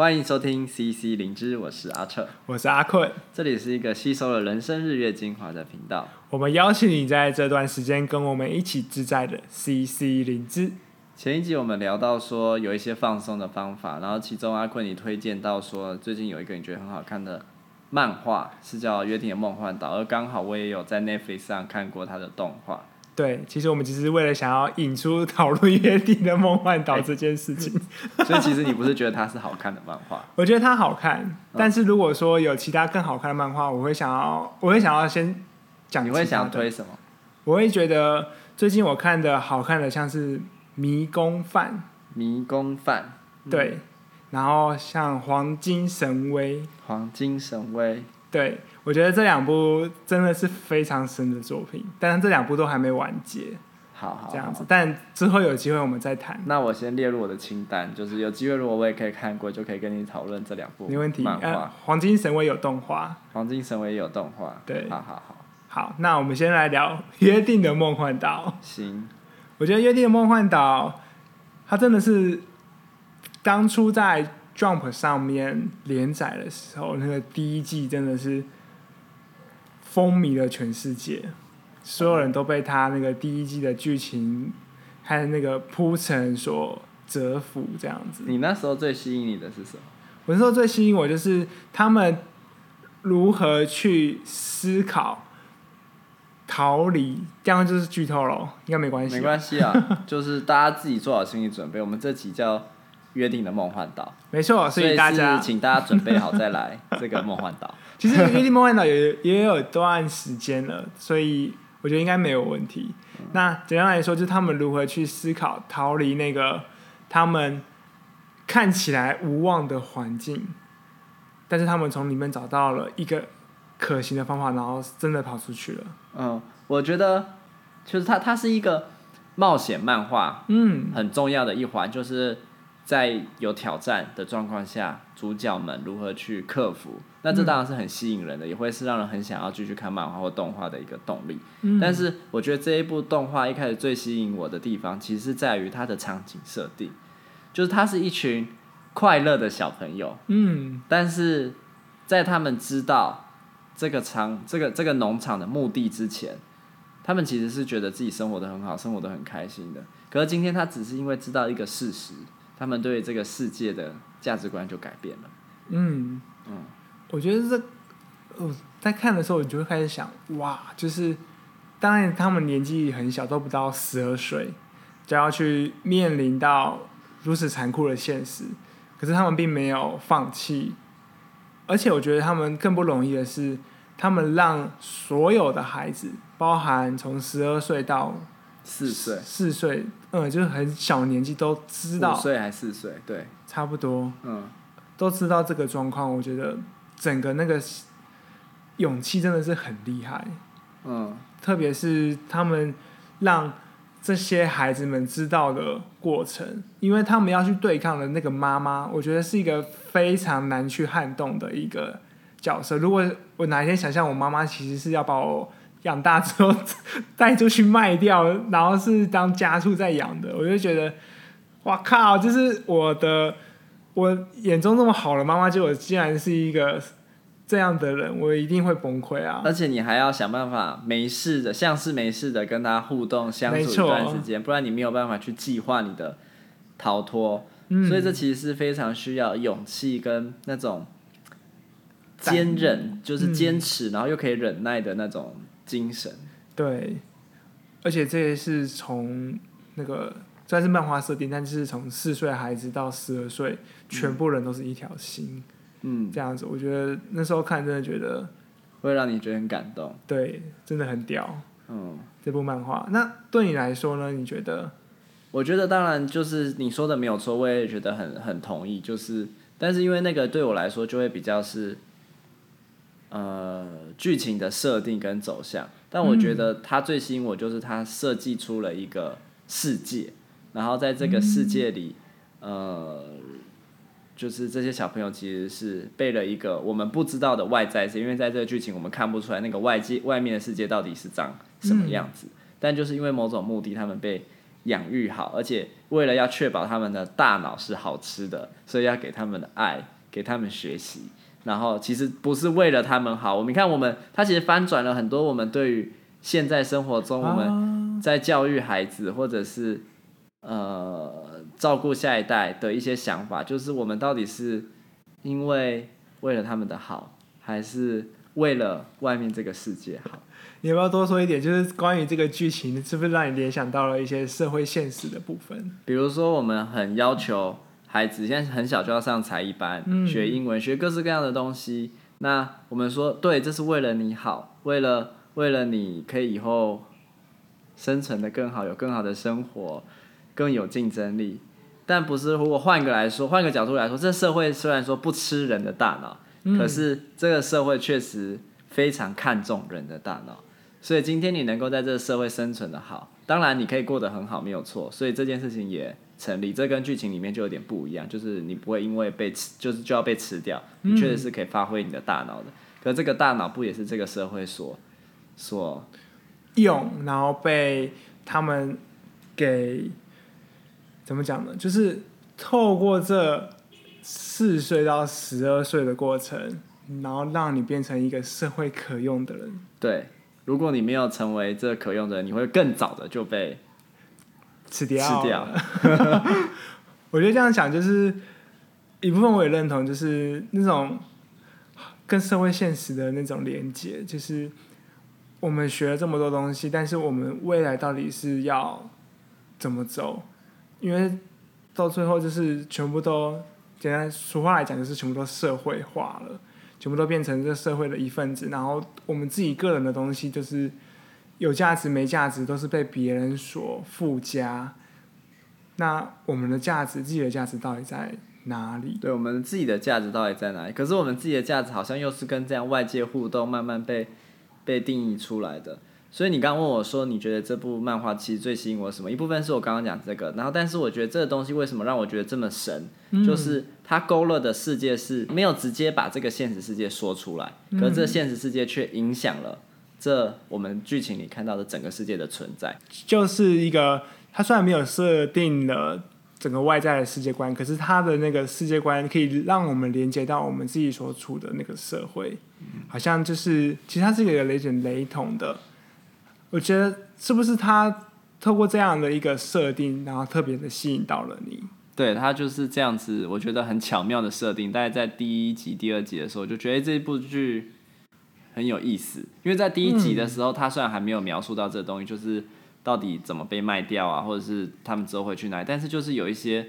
欢迎收听 CC 灵知，我是阿彻，我是阿困，这里是一个吸收了人生日月精华的频道。我们邀请你在这段时间跟我们一起自在的 CC 灵知。前一集我们聊到说有一些放松的方法，然后其中阿困你推荐到说最近有一个你觉得很好看的漫画，是叫《约定的梦幻岛》，而刚好我也有在 Netflix 上看过它的动画。对，其实我们只是为了想要引出 讨论约定的梦幻岛这件事情，欸、所以其实你不是觉得它是好看的漫画？我觉得它好看，但是如果说有其他更好看的漫画，我会想要，我会想要先讲。你会想推什么？我会觉得最近我看的好看的像是《迷宫饭》，迷宫饭，对，然后像《黄金神威》，黄金神威，对。我觉得这两部真的是非常深的作品，但是这两部都还没完结。好好，这样子，但之后有机会我们再谈。那我先列入我的清单，就是有机会如果我也可以看过，就可以跟你讨论这两部。没问题。漫画《黄金神威》有动画，《黄金神威》有动画。对，好好好。好，那我们先来聊《约定的梦幻岛》。行。我觉得《约定的梦幻岛》，它真的是当初在 Jump 上面连载的时候，那个第一季真的是。风靡了全世界，所有人都被他那个第一季的剧情还有那个铺陈所折服，这样子。你那时候最吸引你的是什么？我那时候最吸引我就是他们如何去思考逃离，这样就是剧透了，应该没关系。没关系啊，就是大家自己做好心理准备。我们这集叫约定的梦幻岛，没错，所以大家请大家准备好再来 这个梦幻岛。其实《约定梦幻岛》也也有一段时间了，所以我觉得应该没有问题。嗯、那简单来说，就是他们如何去思考逃离那个他们看起来无望的环境，但是他们从里面找到了一个可行的方法，然后真的跑出去了。嗯，我觉得就是它它是一个冒险漫画，嗯，很重要的一环就是。在有挑战的状况下，主角们如何去克服？那这当然是很吸引人的，嗯、也会是让人很想要继续看漫画或动画的一个动力。嗯、但是，我觉得这一部动画一开始最吸引我的地方，其实是在于它的场景设定，就是它是一群快乐的小朋友。嗯，但是在他们知道这个场、这个这个农场的目的之前，他们其实是觉得自己生活的很好，生活的很开心的。可是今天，他只是因为知道一个事实。他们对这个世界的价值观就改变了。嗯。嗯，我觉得这，我，在看的时候，我就会开始想，哇，就是当然他们年纪很小，都不到十二岁，就要去面临到如此残酷的现实，可是他们并没有放弃，而且我觉得他们更不容易的是，他们让所有的孩子，包含从十二岁到四岁，四岁。嗯，就是很小年纪都知道，五岁还四岁，对，差不多，嗯，都知道这个状况。我觉得整个那个勇气真的是很厉害，嗯，特别是他们让这些孩子们知道的过程，因为他们要去对抗的那个妈妈，我觉得是一个非常难去撼动的一个角色。如果我哪一天想象我妈妈其实是要把我。养大之后带出去卖掉，然后是当家畜在养的，我就觉得，哇靠！就是我的我眼中那么好的妈妈，结果竟然是一个这样的人，我一定会崩溃啊！而且你还要想办法没事的，像是没事的跟他互动相处一段时间，不然你没有办法去计划你的逃脱。嗯，所以这其实是非常需要勇气跟那种坚忍，就是坚持，然后又可以忍耐的那种。精神对，而且这也是从那个虽然是漫画设定，但是从四岁孩子到十二岁，全部人都是一条心，嗯，这样子，我觉得那时候看真的觉得会让你觉得很感动，对，真的很屌，嗯，这部漫画，那对你来说呢？你觉得？我觉得当然就是你说的没有错，我也觉得很很同意，就是，但是因为那个对我来说就会比较是。呃，剧情的设定跟走向，但我觉得它最吸引我就是它设计出了一个世界，然后在这个世界里，呃，就是这些小朋友其实是被了一个我们不知道的外在，是因为在这个剧情我们看不出来那个外界外面的世界到底是长什么样子，但就是因为某种目的，他们被养育好，而且为了要确保他们的大脑是好吃的，所以要给他们的爱，给他们学习。然后其实不是为了他们好，我们看我们他其实翻转了很多我们对于现在生活中我们在教育孩子或者是呃照顾下一代的一些想法，就是我们到底是因为为了他们的好，还是为了外面这个世界好？你要不要多说一点？就是关于这个剧情，是不是让你联想到了一些社会现实的部分？比如说，我们很要求孩子现在很小就要上才艺班，嗯、学英文，学各式各样的东西。那我们说，对，这是为了你好，为了为了你可以以后生存的更好，有更好的生活，更有竞争力。但不是，如果换个来说，换个角度来说，这社会虽然说不吃人的大脑，嗯、可是这个社会确实非常看重人的大脑。所以今天你能够在这个社会生存的好，当然你可以过得很好，没有错。所以这件事情也成立，这跟剧情里面就有点不一样，就是你不会因为被吃，就是就要被吃掉，你确实是可以发挥你的大脑的。可这个大脑不也是这个社会所所用，然后被他们给怎么讲呢？就是透过这四岁到十二岁的过程，然后让你变成一个社会可用的人。对。如果你没有成为这可用的人，你会更早的就被吃掉。吃掉。我觉得这样讲就是一部分，我也认同，就是那种跟社会现实的那种连接，就是我们学了这么多东西，但是我们未来到底是要怎么走？因为到最后就是全部都简单俗话来讲，就是全部都社会化了。全部都变成这社会的一份子，然后我们自己个人的东西，就是有价值没价值，都是被别人所附加。那我们的价值，自己的价值到底在哪里？对，我们自己的价值到底在哪里？可是我们自己的价值好像又是跟这样外界互动，慢慢被被定义出来的。所以你刚刚问我说，你觉得这部漫画其实最吸引我什么？一部分是我刚刚讲这个，然后但是我觉得这个东西为什么让我觉得这么神？嗯、就是它勾勒的世界是没有直接把这个现实世界说出来，可是这现实世界却影响了这我们剧情里看到的整个世界的存在。就是一个，它虽然没有设定了整个外在的世界观，可是它的那个世界观可以让我们连接到我们自己所处的那个社会，好像就是其实它是一个有点雷同的。我觉得是不是他透过这样的一个设定，然后特别的吸引到了你？对，他就是这样子，我觉得很巧妙的设定。大概在第一集、第二集的时候，就觉得这部剧很有意思。因为在第一集的时候，他虽然还没有描述到这个东西，就是到底怎么被卖掉啊，或者是他们之后会去哪里，但是就是有一些。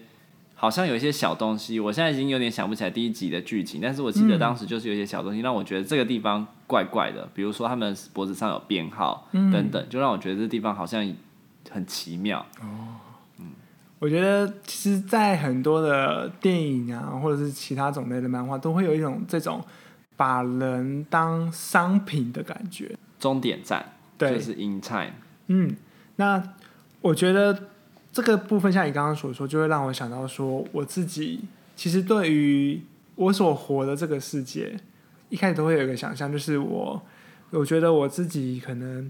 好像有一些小东西，我现在已经有点想不起来第一集的剧情，但是我记得当时就是有一些小东西让我觉得这个地方怪怪的，比如说他们脖子上有编号等等，就让我觉得这地方好像很奇妙。哦，嗯，我觉得其实，在很多的电影啊，或者是其他种类的漫画，都会有一种这种把人当商品的感觉。终点站，对，就是 in time。嗯，那我觉得。这个部分像你刚刚所说，就会让我想到说，我自己其实对于我所活的这个世界，一开始都会有一个想象，就是我，我觉得我自己可能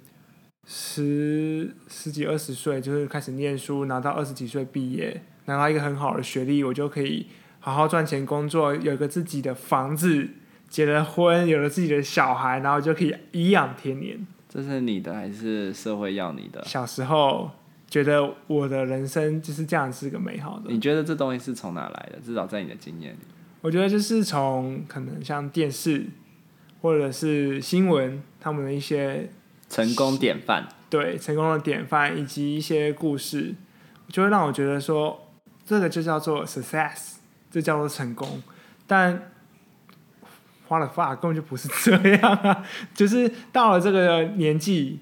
十十几二十岁就是开始念书，拿到二十几岁毕业，拿到一个很好的学历，我就可以好好赚钱工作，有一个自己的房子，结了婚，有了自己的小孩，然后就可以颐养天年。这是你的还是社会要你的？小时候。觉得我的人生就是这样，是个美好的。你觉得这东西是从哪来的？至少在你的经验里，我觉得就是从可能像电视或者是新闻，他们的一些成功典范，对成功的典范以及一些故事，就会让我觉得说，这个就叫做 success，这叫做成功。但花了发根本就不是这样啊！就是到了这个年纪。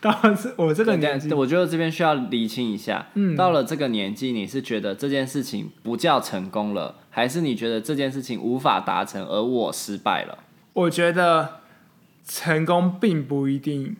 到了这我这个年纪，我觉得这边需要理清一下。嗯，到了这个年纪，你是觉得这件事情不叫成功了，还是你觉得这件事情无法达成，而我失败了？我觉得成功并不一定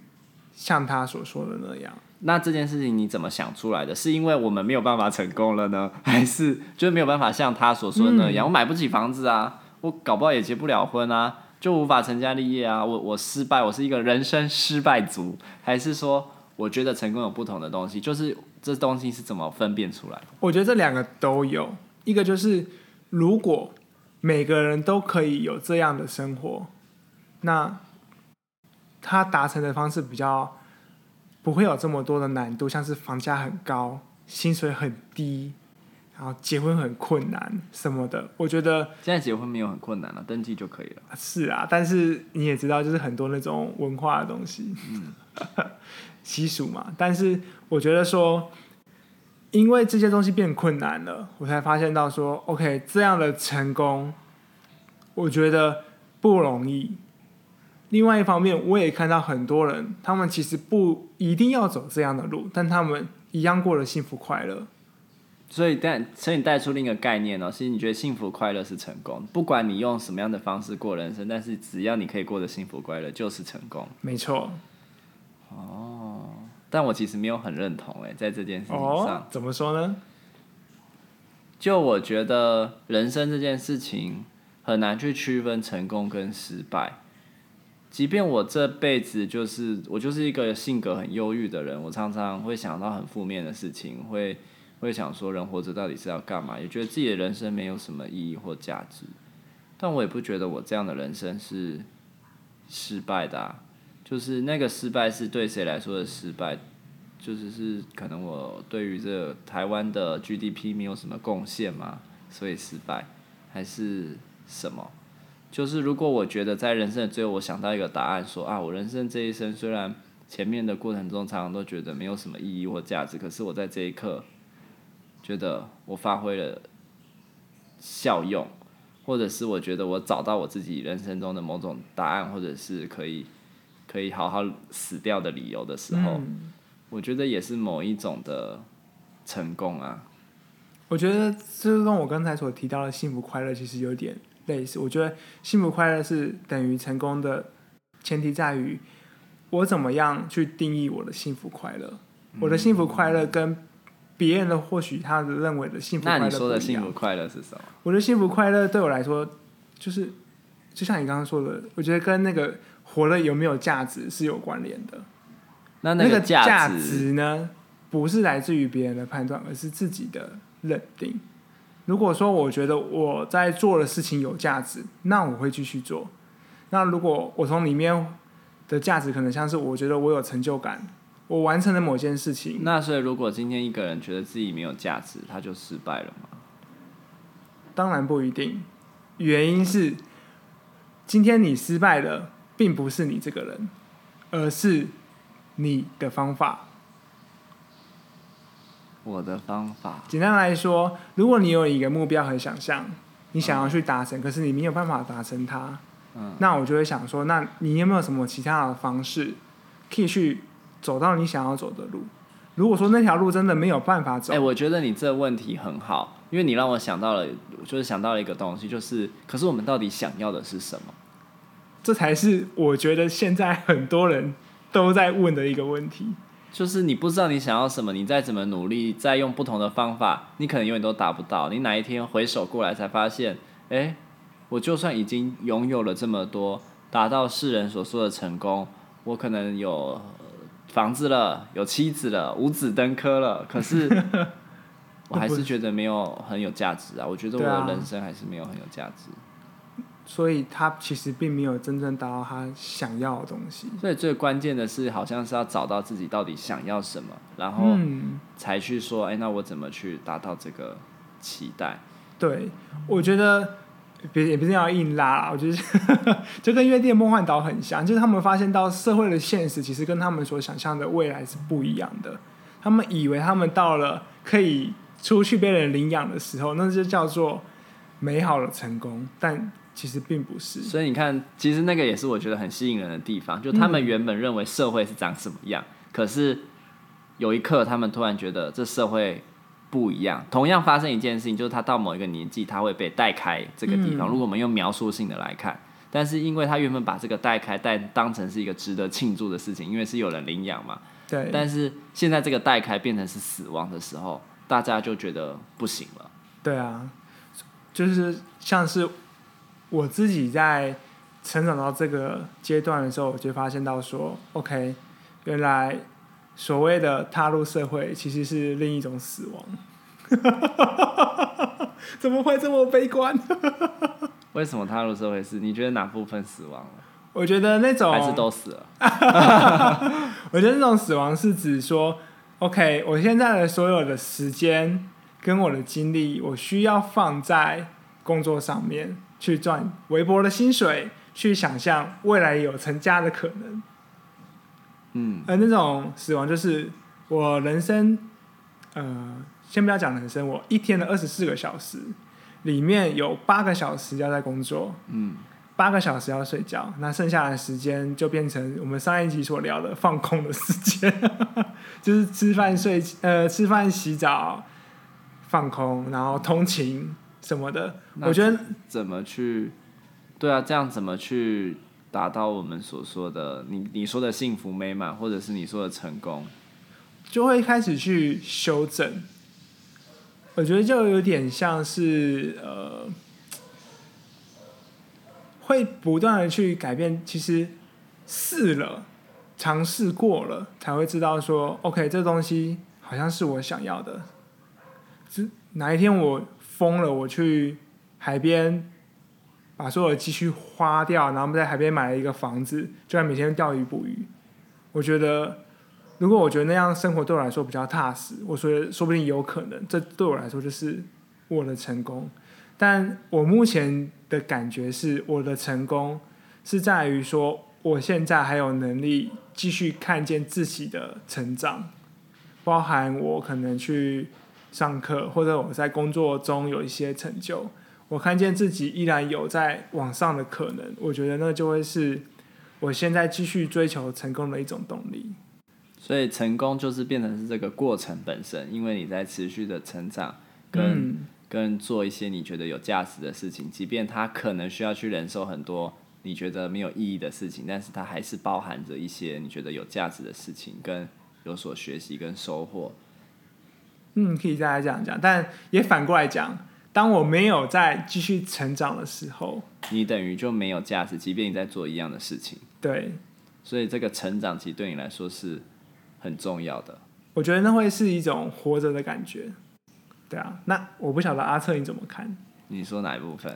像他所说的那样。那这件事情你怎么想出来的？是因为我们没有办法成功了呢，还是就是没有办法像他所说的那样？嗯，我买不起房子啊，我搞不好也结不了婚啊。就无法成家立业啊！我我失败，我是一个人生失败族，还是说我觉得成功有不同的东西？就是这东西是怎么分辨出来的？我觉得这两个都有，一个就是如果每个人都可以有这样的生活，那他达成的方式比较不会有这么多的难度，像是房价很高、薪水很低，然后结婚很困难什么的。我觉得现在结婚没有很困难了，登记就可以了。是啊，但是你也知道，就是很多那种文化的东西。嗯 习俗嘛，但是我觉得说，因为这些东西变困难了，我才发现到说，OK，这样的成功，我觉得不容易。另外一方面，我也看到很多人，他们其实不一定要走这样的路，但他们一样过得幸福快乐。所以带，所以你带出另一个概念哦，其实你觉得幸福快乐是成功，不管你用什么样的方式过人生，但是只要你可以过得幸福快乐，就是成功。没错。哦，但我其实没有很认同诶，在这件事情上，哦，怎么说呢？就我觉得人生这件事情很难去区分成功跟失败。即便我这辈子就是我就是一个性格很忧郁的人，我常常会想到很负面的事情，会会想说人活着到底是要干嘛？也觉得自己的人生没有什么意义或价值。但我也不觉得我这样的人生是失败的啊。就是那个失败是对谁来说的失败？就是是可能我对于这台湾的 GDP 没有什么贡献嘛，所以失败，还是什么？就是如果我觉得在人生的最后，我想到一个答案，说啊，我人生这一生虽然前面的过程中常常都觉得没有什么意义或价值，可是我在这一刻觉得我发挥了效用，或者是我觉得我找到我自己人生中的某种答案，或者是可以。可以好好死掉的理由的时候，嗯，我觉得也是某一种的成功啊。我觉得这跟我刚才所提到的幸福快乐其实有点类似。我觉得幸福快乐是等于成功的前提在于我怎么样去定义我的幸福快乐。嗯。我的幸福快乐跟别人的或许他的认为的幸福快乐。那你说的幸福快乐是什么？我觉得幸福快乐对我来说，就是就像你刚刚说的，我觉得跟那个。活了有没有价值是有关联的，那那个价值呢，不是来自于别人的判断，而是自己的认定。如果说我觉得我在做的事情有价值，那我会继续做。那如果我从里面的价值可能像是我觉得我有成就感，我完成了某件事情。那所以如果今天一个人觉得自己没有价值，他就失败了吗？当然不一定，原因是今天你失败了。并不是你这个人，而是你的方法。我的方法。简单来说，如果你有一个目标和想象，你想要去达成，嗯，可是你没有办法达成它，嗯，那我就会想说，那你有没有什么其他的方式，可以去走到你想要走的路？如果说那条路真的没有办法走，哎，我觉得你这问题很好，因为你让我想到了，就是想到了一个东西，就是，可是我们到底想要的是什么？这才是我觉得现在很多人都在问的一个问题，就是你不知道你想要什么，你再怎么努力，再用不同的方法，你可能永远都达不到。你哪一天回首过来，才发现，哎，我就算已经拥有了这么多，达到世人所说的成功，我可能有房子了，有妻子了，五子登科了，可是我还是觉得没有很有价值啊。我觉得我的人生还是没有很有价值。所以他其实并没有真正达到他想要的东西。所以最关键的是，好像是要找到自己到底想要什么，然后才去说，哎、嗯，那我怎么去达到这个期待？对，我觉得别也不是要硬拉，我觉得 就跟《约定梦幻岛》很像，就是他们发现到社会的现实其实跟他们所想象的未来是不一样的。他们以为他们到了可以出去被人领养的时候，那就叫做美好的成功，但。其实并不是，所以你看，其实那个也是我觉得很吸引人的地方。就他们原本认为社会是长什么样，嗯、可是有一刻，他们突然觉得这社会不一样。同样发生一件事情，就是他到某一个年纪，他会被带开这个地方。嗯、如果我们用描述性的来看，但是因为他原本把这个带开带当成是一个值得庆祝的事情，因为是有人领养嘛。对。但是现在这个带开变成是死亡的时候，大家就觉得不行了。对啊，就是像是。我自己在成长到这个阶段的时候，我就发现到说，OK，原来所谓的踏入社会，其实是另一种死亡。怎么会这么悲观？为什么踏入社会是？你觉得哪部分死亡了？我觉得那种还是都死了。我觉得那种死亡是指说，OK，我现在的所有的时间跟我的精力，我需要放在工作上面，去赚微薄的薪水，去想象未来有成家的可能。嗯，而那种死亡就是我人生，呃，先不要讲人生，我一天的二十四个小时里面有八个小时要在工作。嗯。八个小时要睡觉，那剩下的时间就变成我们上一集所聊的放空的时间，就是吃饭睡呃吃饭洗澡放空，然后通勤什么的。我觉得怎么去对啊，这样怎么去达到我们所说的你你说的幸福美满，或者是你说的成功，就会开始去修正。我觉得就有点像是呃。会不断的去改变，其实试了，尝试过了，才会知道说，OK，这东西好像是我想要的。是哪一天我疯了，我去海边把所有的积蓄花掉，然后在海边买了一个房子，就在每天钓鱼捕鱼。我觉得，如果我觉得那样生活对我来说比较踏实，我说说不定有可能，这对我来说就是我的成功。但我目前的感觉是，我的成功是在于说，我现在还有能力继续看见自己的成长，包含我可能去上课，或者我在工作中有一些成就，我看见自己依然有在往上的可能，我觉得那就会是我现在继续追求成功的一种动力。所以，成功就是变成是这个过程本身，因为你在持续的成长跟、嗯。跟做一些你觉得有价值的事情，即便他可能需要去忍受很多你觉得没有意义的事情，但是它还是包含着一些你觉得有价值的事情，跟有所学习跟收获。嗯，可以再来这样讲，但也反过来讲，当我没有在继续成长的时候，你等于就没有价值，即便你在做一样的事情。对，所以这个成长其实对你来说是很重要的。我觉得那会是一种活着的感觉。对啊，那我不晓得阿策你怎么看？你说哪一部分？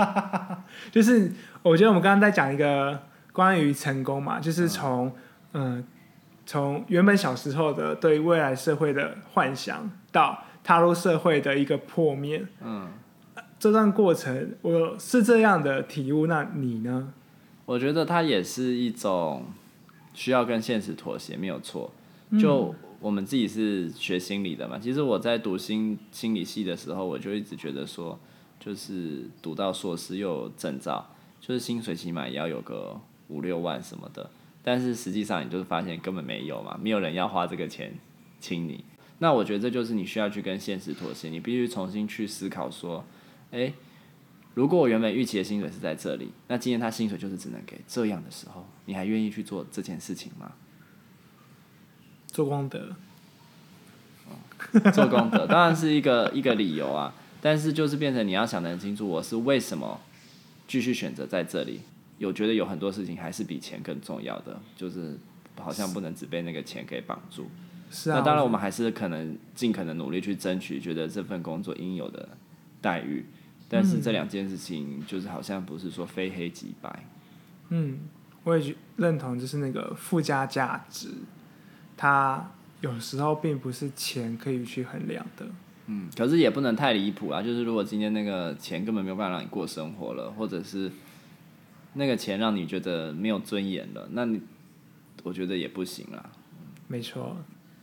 就是我觉得我们刚刚在讲一个关于成功嘛，就是从嗯，从、呃、原本小时候的对未来社会的幻想，到踏入社会的一个破灭。嗯，这段过程我是这样的体悟，那你呢？我觉得它也是一种需要跟现实妥协，没有错。就。嗯我们自己是学心理的嘛，其实我在读心心理系的时候，我就一直觉得说，就是读到硕士又有证照，就是薪水起码也要有个五六万什么的。但是实际上，你就是发现根本没有嘛，没有人要花这个钱请你。那我觉得这就是你需要去跟现实妥协，你必须重新去思考说，诶，如果我原本预期的薪水是在这里，那今天他薪水就是只能给这样的时候，你还愿意去做这件事情吗？做功德，做功德当然是一个一个理由啊，但是就是变成你要想得很清楚，我是为什么继续选择在这里？有觉得有很多事情还是比钱更重要的，就是好像不能只被那个钱给绑住。是啊，那当然我们还是可能尽可能努力去争取，觉得这份工作应有的待遇。但是这两件事情就是好像不是说非黑即白。嗯，我也认同，就是那个附加价值。它有时候并不是钱可以去衡量的。嗯，可是也不能太离谱啊。就是如果今天那个钱根本没有办法让你过生活了，或者是那个钱让你觉得没有尊严了，那你我觉得也不行啦。没错。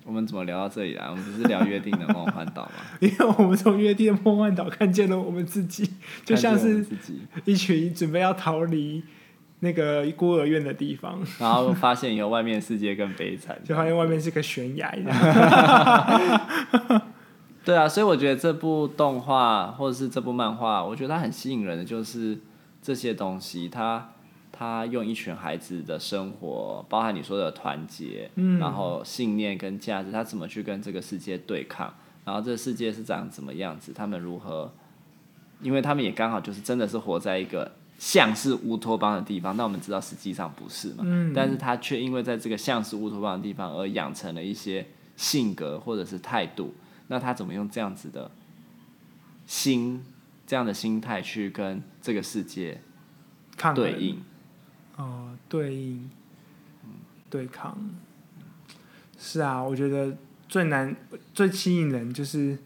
我们怎么聊到这里来？我们不是聊约定的梦幻岛吗？因为我们从约定的梦幻岛看见了我们自己，就像是一群准备要逃离。那个孤儿院的地方，然后发现以后外面世界更悲惨，就发现外面是个悬崖。对啊，所以我觉得这部动画或者是这部漫画，我觉得它很吸引人的就是这些东西，它它用一群孩子的生活，包含你说的团结，嗯，然后信念跟价值，他怎么去跟这个世界对抗，然后这个世界是长怎么样子，他们如何，因为他们也刚好就是真的是活在一个。像是乌托邦的地方，那我们知道实际上不是嘛。嗯。但是他却因为在这个像是乌托邦的地方而养成了一些性格或者是态度。那他怎么用这样子的心、这样的心态去跟这个世界对应？哦，对应，对抗。是啊，我觉得最难、最吸引人就是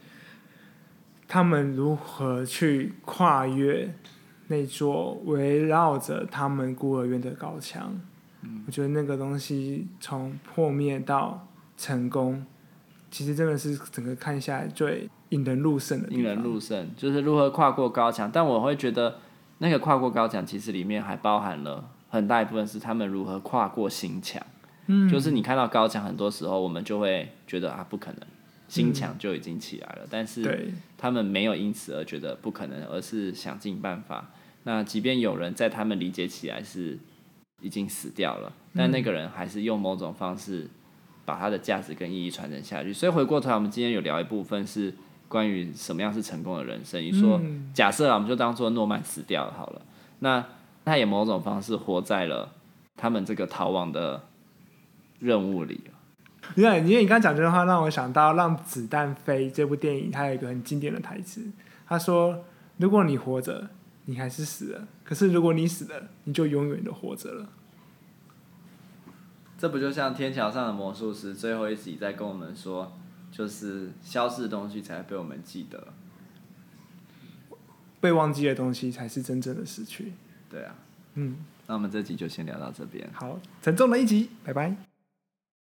他们如何去跨越。那座围绕着他们孤儿院的高墙，嗯，我觉得那个东西从破灭到成功，其实真的是整个看下来最引人入胜的。引人入胜就是如何跨过高墙，但我会觉得那个跨过高墙其实里面还包含了很大一部分是他们如何跨过心墙。嗯，就是你看到高墙，很多时候我们就会觉得啊不可能，心墙就已经起来了，嗯，但是他们没有因此而觉得不可能，而是想尽办法。那即便有人在他们理解起来是已经死掉了，但那个人还是用某种方式把他的价值跟意义传承下去。所以回过头来，我们今天有聊一部分是关于什么样是成功的人生。你说，假设啊，我们就当做诺曼死掉了好了，那他也某种方式活在了他们这个逃亡的任务里因为，因为你刚刚讲这句话，让我想到《让子弹飞》这部电影，它有一个很经典的台词，他说：“如果你活着。”你还是死了，可是如果你死了，你就永远的活着了。这不就像天桥上的魔术师最后一集在跟我们说，就是消失的东西才会被我们记得，被忘记的东西才是真正的失去。对啊，嗯，那我们这集就先聊到这边。好，沉重的一集，拜拜。